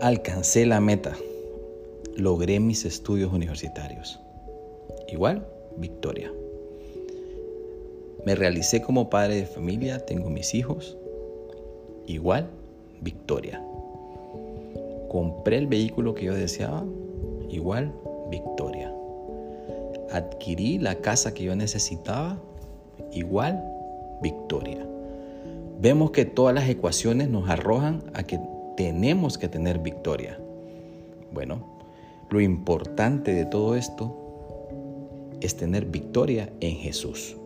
Alcancé la meta. Logré mis estudios universitarios. Igual, victoria. Me realicé como padre de familia, tengo mis hijos. Igual, victoria. Compré el vehículo que yo deseaba. Igual, victoria. Adquirí la casa que yo necesitaba. Igual, victoria. Vemos que todas las ecuaciones nos arrojan a que tenemos que tener victoria. Bueno, lo importante de todo esto es tener victoria en Jesús.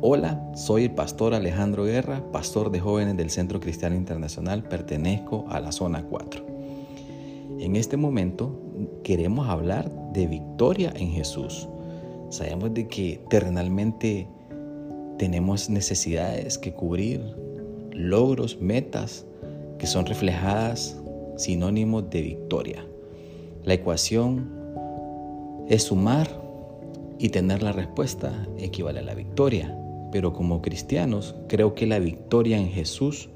Hola, soy el pastor Alejandro Guerra, pastor de jóvenes del Centro Cristiano Internacional, pertenezco a la zona 4. En este momento queremos hablar de victoria en Jesús. Sabemos de que terrenalmente tenemos necesidades que cubrir, logros, metas, que son reflejadas sinónimos de victoria. La ecuación es sumar y tener la respuesta equivale a la victoria. Pero como cristianos creo que la victoria en Jesús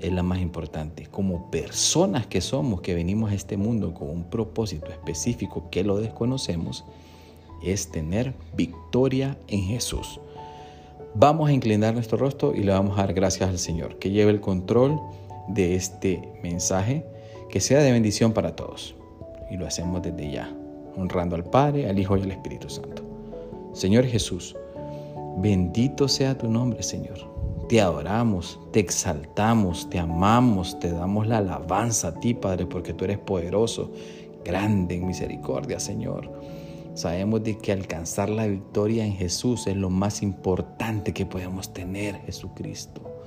es la más importante. Como personas que somos, que venimos a este mundo con un propósito específico que lo desconocemos, es tener victoria en Jesús. Vamos a inclinar nuestro rostro y le vamos a dar gracias al Señor, que lleve el control de este mensaje que sea de bendición para todos. Y lo hacemos desde ya, honrando al Padre, al Hijo y al Espíritu Santo. Señor Jesús, bendito sea tu nombre, Señor. Te adoramos, te exaltamos, te amamos, te damos la alabanza a ti, Padre, porque tú eres poderoso, grande en misericordia, Señor. Sabemos de que alcanzar la victoria en Jesús es lo más importante que podemos tener, Jesucristo.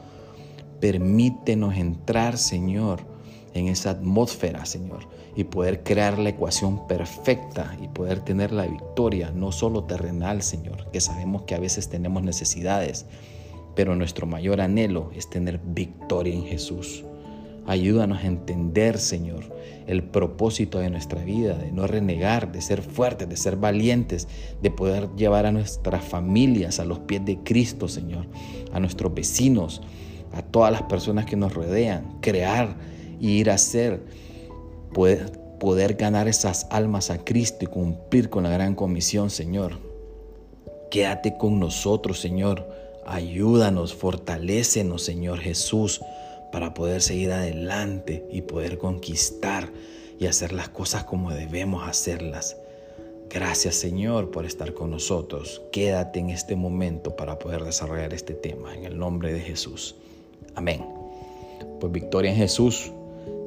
Permítenos entrar, Señor, en esa atmósfera, Señor, y poder crear la ecuación perfecta y poder tener la victoria, no solo terrenal, Señor, que sabemos que a veces tenemos necesidades, pero nuestro mayor anhelo es tener victoria en Jesús. Ayúdanos a entender, Señor, el propósito de nuestra vida, de no renegar, de ser fuertes, de ser valientes, de poder llevar a nuestras familias a los pies de Cristo, Señor, a nuestros vecinos, a todas las personas que nos rodean, crear y ir a ser, poder, poder ganar esas almas a Cristo y cumplir con la gran comisión, Señor. Quédate con nosotros, Señor. Ayúdanos, fortalécenos, Señor Jesús, para poder seguir adelante y poder conquistar y hacer las cosas como debemos hacerlas. Gracias Señor por estar con nosotros. Quédate en este momento para poder desarrollar este tema en el nombre de Jesús. Amén. Pues victoria en Jesús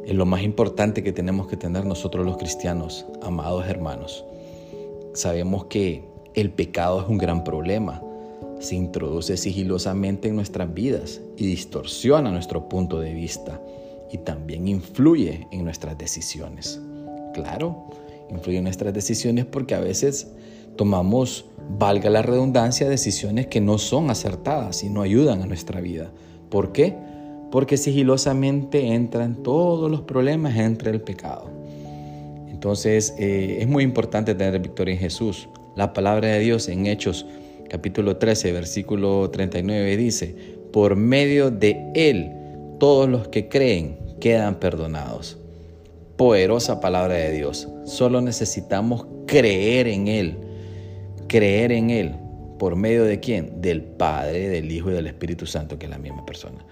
es lo más importante que tenemos que tener nosotros los cristianos, amados hermanos. Sabemos que el pecado es un gran problema. Se introduce sigilosamente en nuestras vidas y distorsiona nuestro punto de vista y también influye en nuestras decisiones. Claro, influye en nuestras decisiones porque a veces tomamos, valga la redundancia, decisiones que no son acertadas y no ayudan a nuestra vida. ¿Por qué? Porque sigilosamente entran todos los problemas entre el pecado. Entonces eh, es muy importante tener victoria en Jesús. La palabra de Dios en Hechos capítulo 13, versículo 39 dice, por medio de Él todos los que creen quedan perdonados. Poderosa palabra de Dios. Solo necesitamos creer en Él. Creer en Él. ¿Por medio de quién? Del Padre, del Hijo y del Espíritu Santo, que es la misma persona.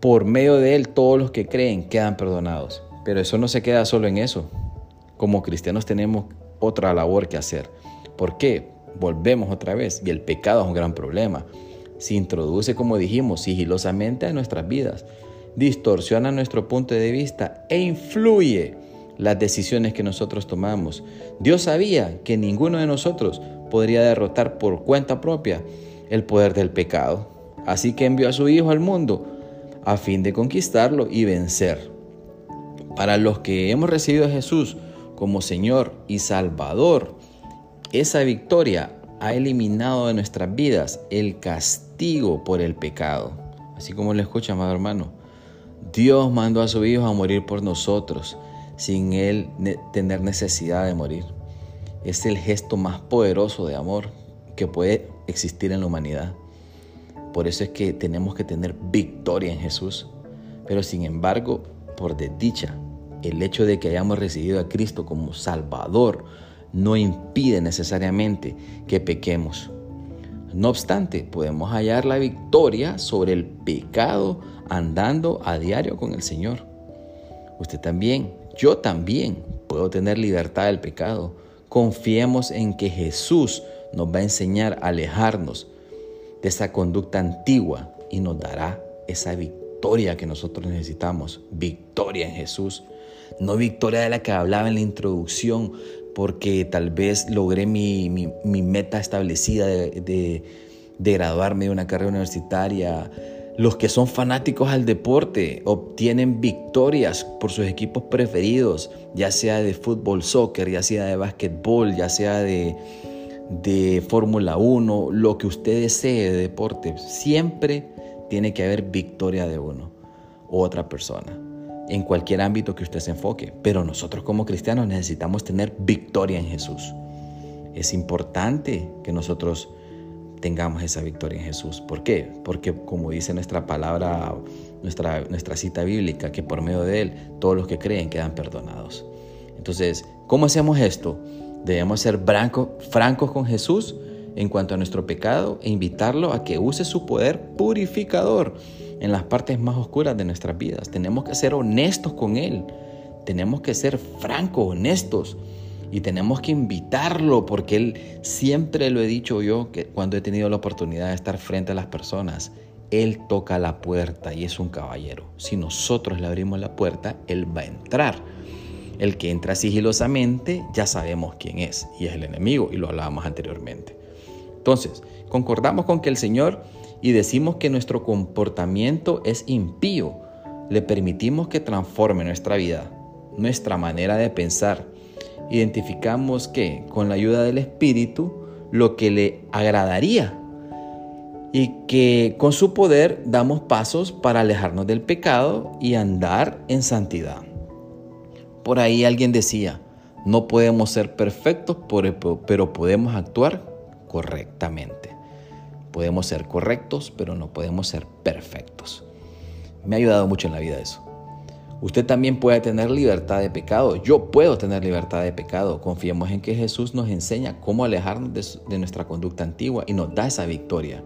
Por medio de Él todos los que creen quedan perdonados. Pero eso no se queda solo en eso. Como cristianos tenemos otra labor que hacer. ¿Por qué? Volvemos otra vez. Y el pecado es un gran problema. Se introduce, como dijimos, sigilosamente a nuestras vidas. Distorsiona nuestro punto de vista e influye las decisiones que nosotros tomamos. Dios sabía que ninguno de nosotros podría derrotar por cuenta propia el poder del pecado. Así que envió a su Hijo al mundo a fin de conquistarlo y vencer. Para los que hemos recibido a Jesús como Señor y Salvador, esa victoria ha eliminado de nuestras vidas el castigo por el pecado. Así como lo escucha, amado hermano. Dios mandó a su Hijo a morir por nosotros sin Él tener necesidad de morir es el gesto más poderoso de amor que puede existir en la humanidad. Por eso es que tenemos que tener victoria en Jesús. Pero sin embargo, por desdicha, el hecho de que hayamos recibido a Cristo como Salvador no impide necesariamente que pequemos. No obstante, podemos hallar la victoria sobre el pecado andando a diario con el Señor. Usted también, yo también puedo tener libertad del pecado. Confiemos en que Jesús nos va a enseñar a alejarnos de esa conducta antigua y nos dará esa victoria que nosotros necesitamos. Victoria en Jesús. No victoria de la que hablaba en la introducción, porque tal vez logré mi, meta establecida de, de graduarme de una carrera universitaria. Los que son fanáticos al deporte obtienen victorias por sus equipos preferidos, ya sea de fútbol, soccer, ya sea de básquetbol, ya sea de, de Fórmula 1, lo que usted desee de deporte. Siempre tiene que haber victoria de uno u otra persona en cualquier ámbito que usted se enfoque. Pero nosotros como cristianos necesitamos tener victoria en Jesús. Es importante que nosotros tengamos esa victoria en Jesús. ¿Por qué? Porque como dice nuestra palabra, nuestra, nuestra cita bíblica, que por medio de Él todos los que creen quedan perdonados. Entonces, ¿cómo hacemos esto? Debemos ser francos con Jesús en cuanto a nuestro pecado e invitarlo a que use su poder purificador en las partes más oscuras de nuestras vidas. Tenemos que ser honestos con Él. Tenemos que ser francos, honestos. Y tenemos que invitarlo porque Él siempre lo he dicho yo que cuando he tenido la oportunidad de estar frente a las personas, Él toca la puerta y es un caballero. Si nosotros le abrimos la puerta, Él va a entrar. El que entra sigilosamente ya sabemos quién es y es el enemigo y lo hablábamos anteriormente. Entonces, concordamos con que el Señor y decimos que nuestro comportamiento es impío, le permitimos que transforme nuestra vida, nuestra manera de pensar. Identificamos que con la ayuda del Espíritu lo que le agradaría y que con su poder damos pasos para alejarnos del pecado y andar en santidad. Por ahí alguien decía, no podemos ser perfectos, pero podemos actuar correctamente. Podemos ser correctos, pero no podemos ser perfectos. Me ha ayudado mucho en la vida eso. Usted también puede tener libertad de pecado. Yo puedo tener libertad de pecado. Confiemos en que Jesús nos enseña cómo alejarnos de, nuestra conducta antigua y nos da esa victoria.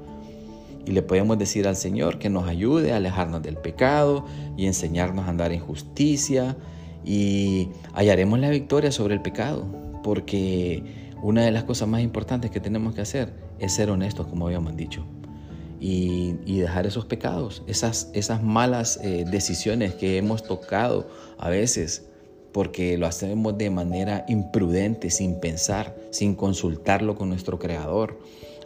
Y le podemos decir al Señor que nos ayude a alejarnos del pecado y enseñarnos a andar en justicia. Y hallaremos la victoria sobre el pecado. Porque una de las cosas más importantes que tenemos que hacer es ser honestos, como habíamos dicho, y, dejar esos pecados, esas, esas malas eh, decisiones que hemos tocado a veces, porque lo hacemos de manera imprudente, sin pensar, sin consultarlo con nuestro Creador.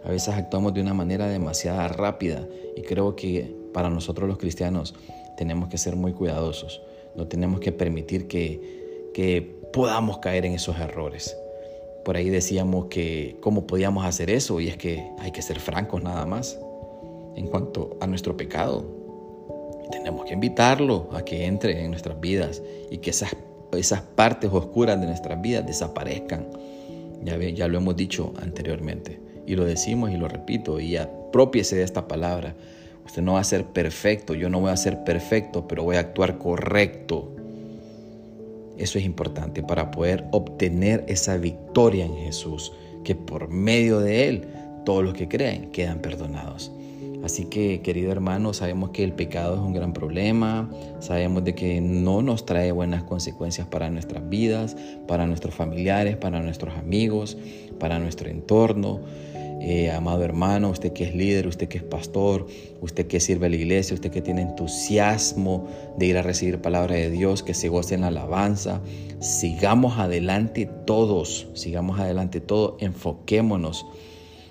A veces actuamos de una manera demasiado rápida y creo que para nosotros los cristianos tenemos que ser muy cuidadosos. No tenemos que permitir que, que podamos caer en esos errores. Por ahí decíamos que cómo podíamos hacer eso y es que hay que ser francos nada más en cuanto a nuestro pecado. Tenemos que invitarlo a que entre en nuestras vidas y que esas, esas partes oscuras de nuestras vidas desaparezcan. Ya, ya lo hemos dicho anteriormente y lo decimos y lo repito y apropiese de esta palabra. Usted no va a ser perfecto, yo no voy a ser perfecto, pero voy a actuar correcto eso es importante para poder obtener esa victoria en Jesús, que por medio de Él todos los que creen quedan perdonados. Así que, querido hermano, sabemos que el pecado es un gran problema, sabemos de que no nos trae buenas consecuencias para nuestras vidas, para nuestros familiares, para nuestros amigos, para nuestro entorno. Eh, amado hermano, usted que es líder, usted que es pastor, usted que sirve a la iglesia, usted que tiene entusiasmo de ir a recibir palabra de Dios, que se goce en la alabanza. Sigamos adelante todos, sigamos adelante todos, enfoquémonos,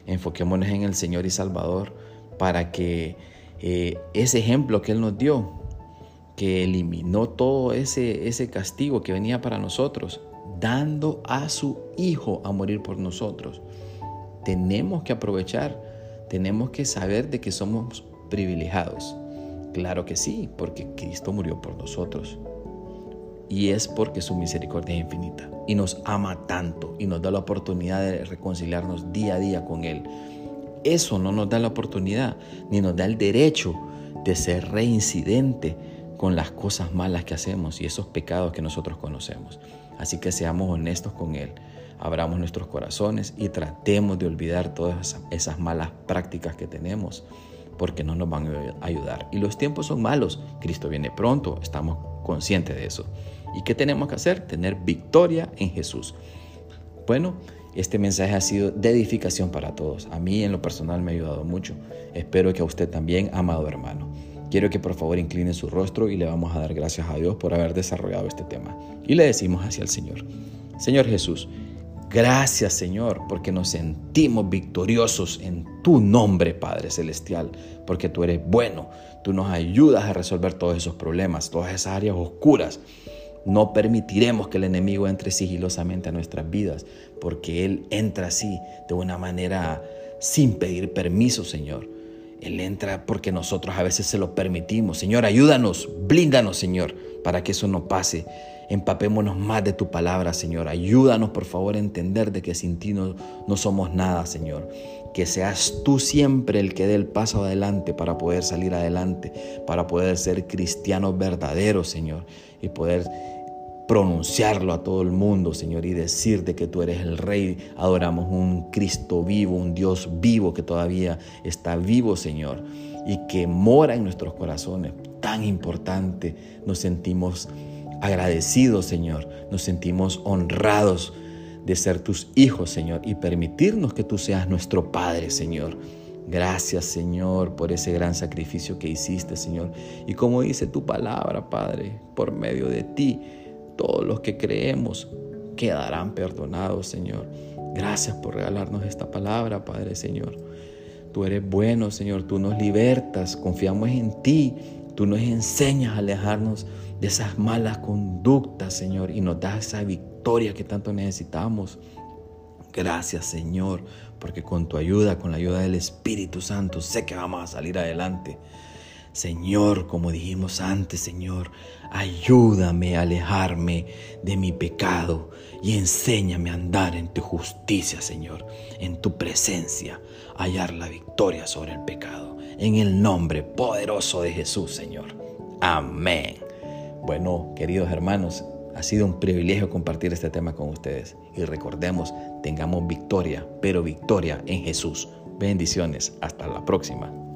enfoquémonos en el Señor y Salvador para que eh, ese ejemplo que Él nos dio, que eliminó todo ese, ese castigo que venía para nosotros, dando a su Hijo a morir por nosotros tenemos que aprovechar, tenemos que saber de que somos privilegiados. Claro que sí, porque Cristo murió por nosotros. Y es porque su misericordia es infinita. Y nos ama tanto y nos da la oportunidad de reconciliarnos día a día con Él. Eso no nos da la oportunidad ni nos da el derecho de ser reincidente con las cosas malas que hacemos y esos pecados que nosotros conocemos. Así que seamos honestos con Él, abramos nuestros corazones y tratemos de olvidar todas esas malas prácticas que tenemos, porque no nos van a ayudar. Y los tiempos son malos, Cristo viene pronto, estamos conscientes de eso. ¿Y qué tenemos que hacer? Tener victoria en Jesús. Bueno, este mensaje ha sido de edificación para todos. A mí en lo personal me ha ayudado mucho. Espero que a usted también, amado hermano. Quiero que por favor incline su rostro y le vamos a dar gracias a Dios por haber desarrollado este tema. Y le decimos hacia el Señor. Señor Jesús, gracias Señor porque nos sentimos victoriosos en tu nombre, Padre Celestial, porque tú eres bueno, tú nos ayudas a resolver todos esos problemas, todas esas áreas oscuras. No permitiremos que el enemigo entre sigilosamente a nuestras vidas, porque Él entra así, de una manera sin pedir permiso, Señor. Él entra porque nosotros a veces se lo permitimos. Señor, ayúdanos, blíndanos, Señor, para que eso no pase. Empapémonos más de tu palabra, Señor. Ayúdanos, por favor, a entender de que sin ti no, no somos nada, Señor. Que seas tú siempre el que dé el paso adelante para poder salir adelante, para poder ser cristianos verdaderos, Señor, y poder pronunciarlo a todo el mundo, Señor, y decirte que tú eres el Rey. Adoramos un Cristo vivo, un Dios vivo que todavía está vivo, Señor, y que mora en nuestros corazones. Tan importante, nos sentimos agradecidos, Señor, nos sentimos honrados de ser tus hijos, Señor, y permitirnos que tú seas nuestro Padre, Señor. Gracias, Señor, por ese gran sacrificio que hiciste, Señor. Y como dice tu palabra, Padre, por medio de ti todos los que creemos quedarán perdonados, Señor. Gracias por regalarnos esta palabra, Padre Señor. Tú eres bueno, Señor. Tú nos libertas. Confiamos en ti. Tú nos enseñas a alejarnos de esas malas conductas, Señor, y nos das esa victoria que tanto necesitamos. Gracias, Señor, porque con tu ayuda, con la ayuda del Espíritu Santo, sé que vamos a salir adelante. Señor, como dijimos antes, Señor, ayúdame a alejarme de mi pecado y enséñame a andar en tu justicia, Señor, en tu presencia, hallar la victoria sobre el pecado. En el nombre poderoso de Jesús, Señor. Amén. Bueno, queridos hermanos, ha sido un privilegio compartir este tema con ustedes. Y recordemos, tengamos victoria, pero victoria en Jesús. Bendiciones. Hasta la próxima.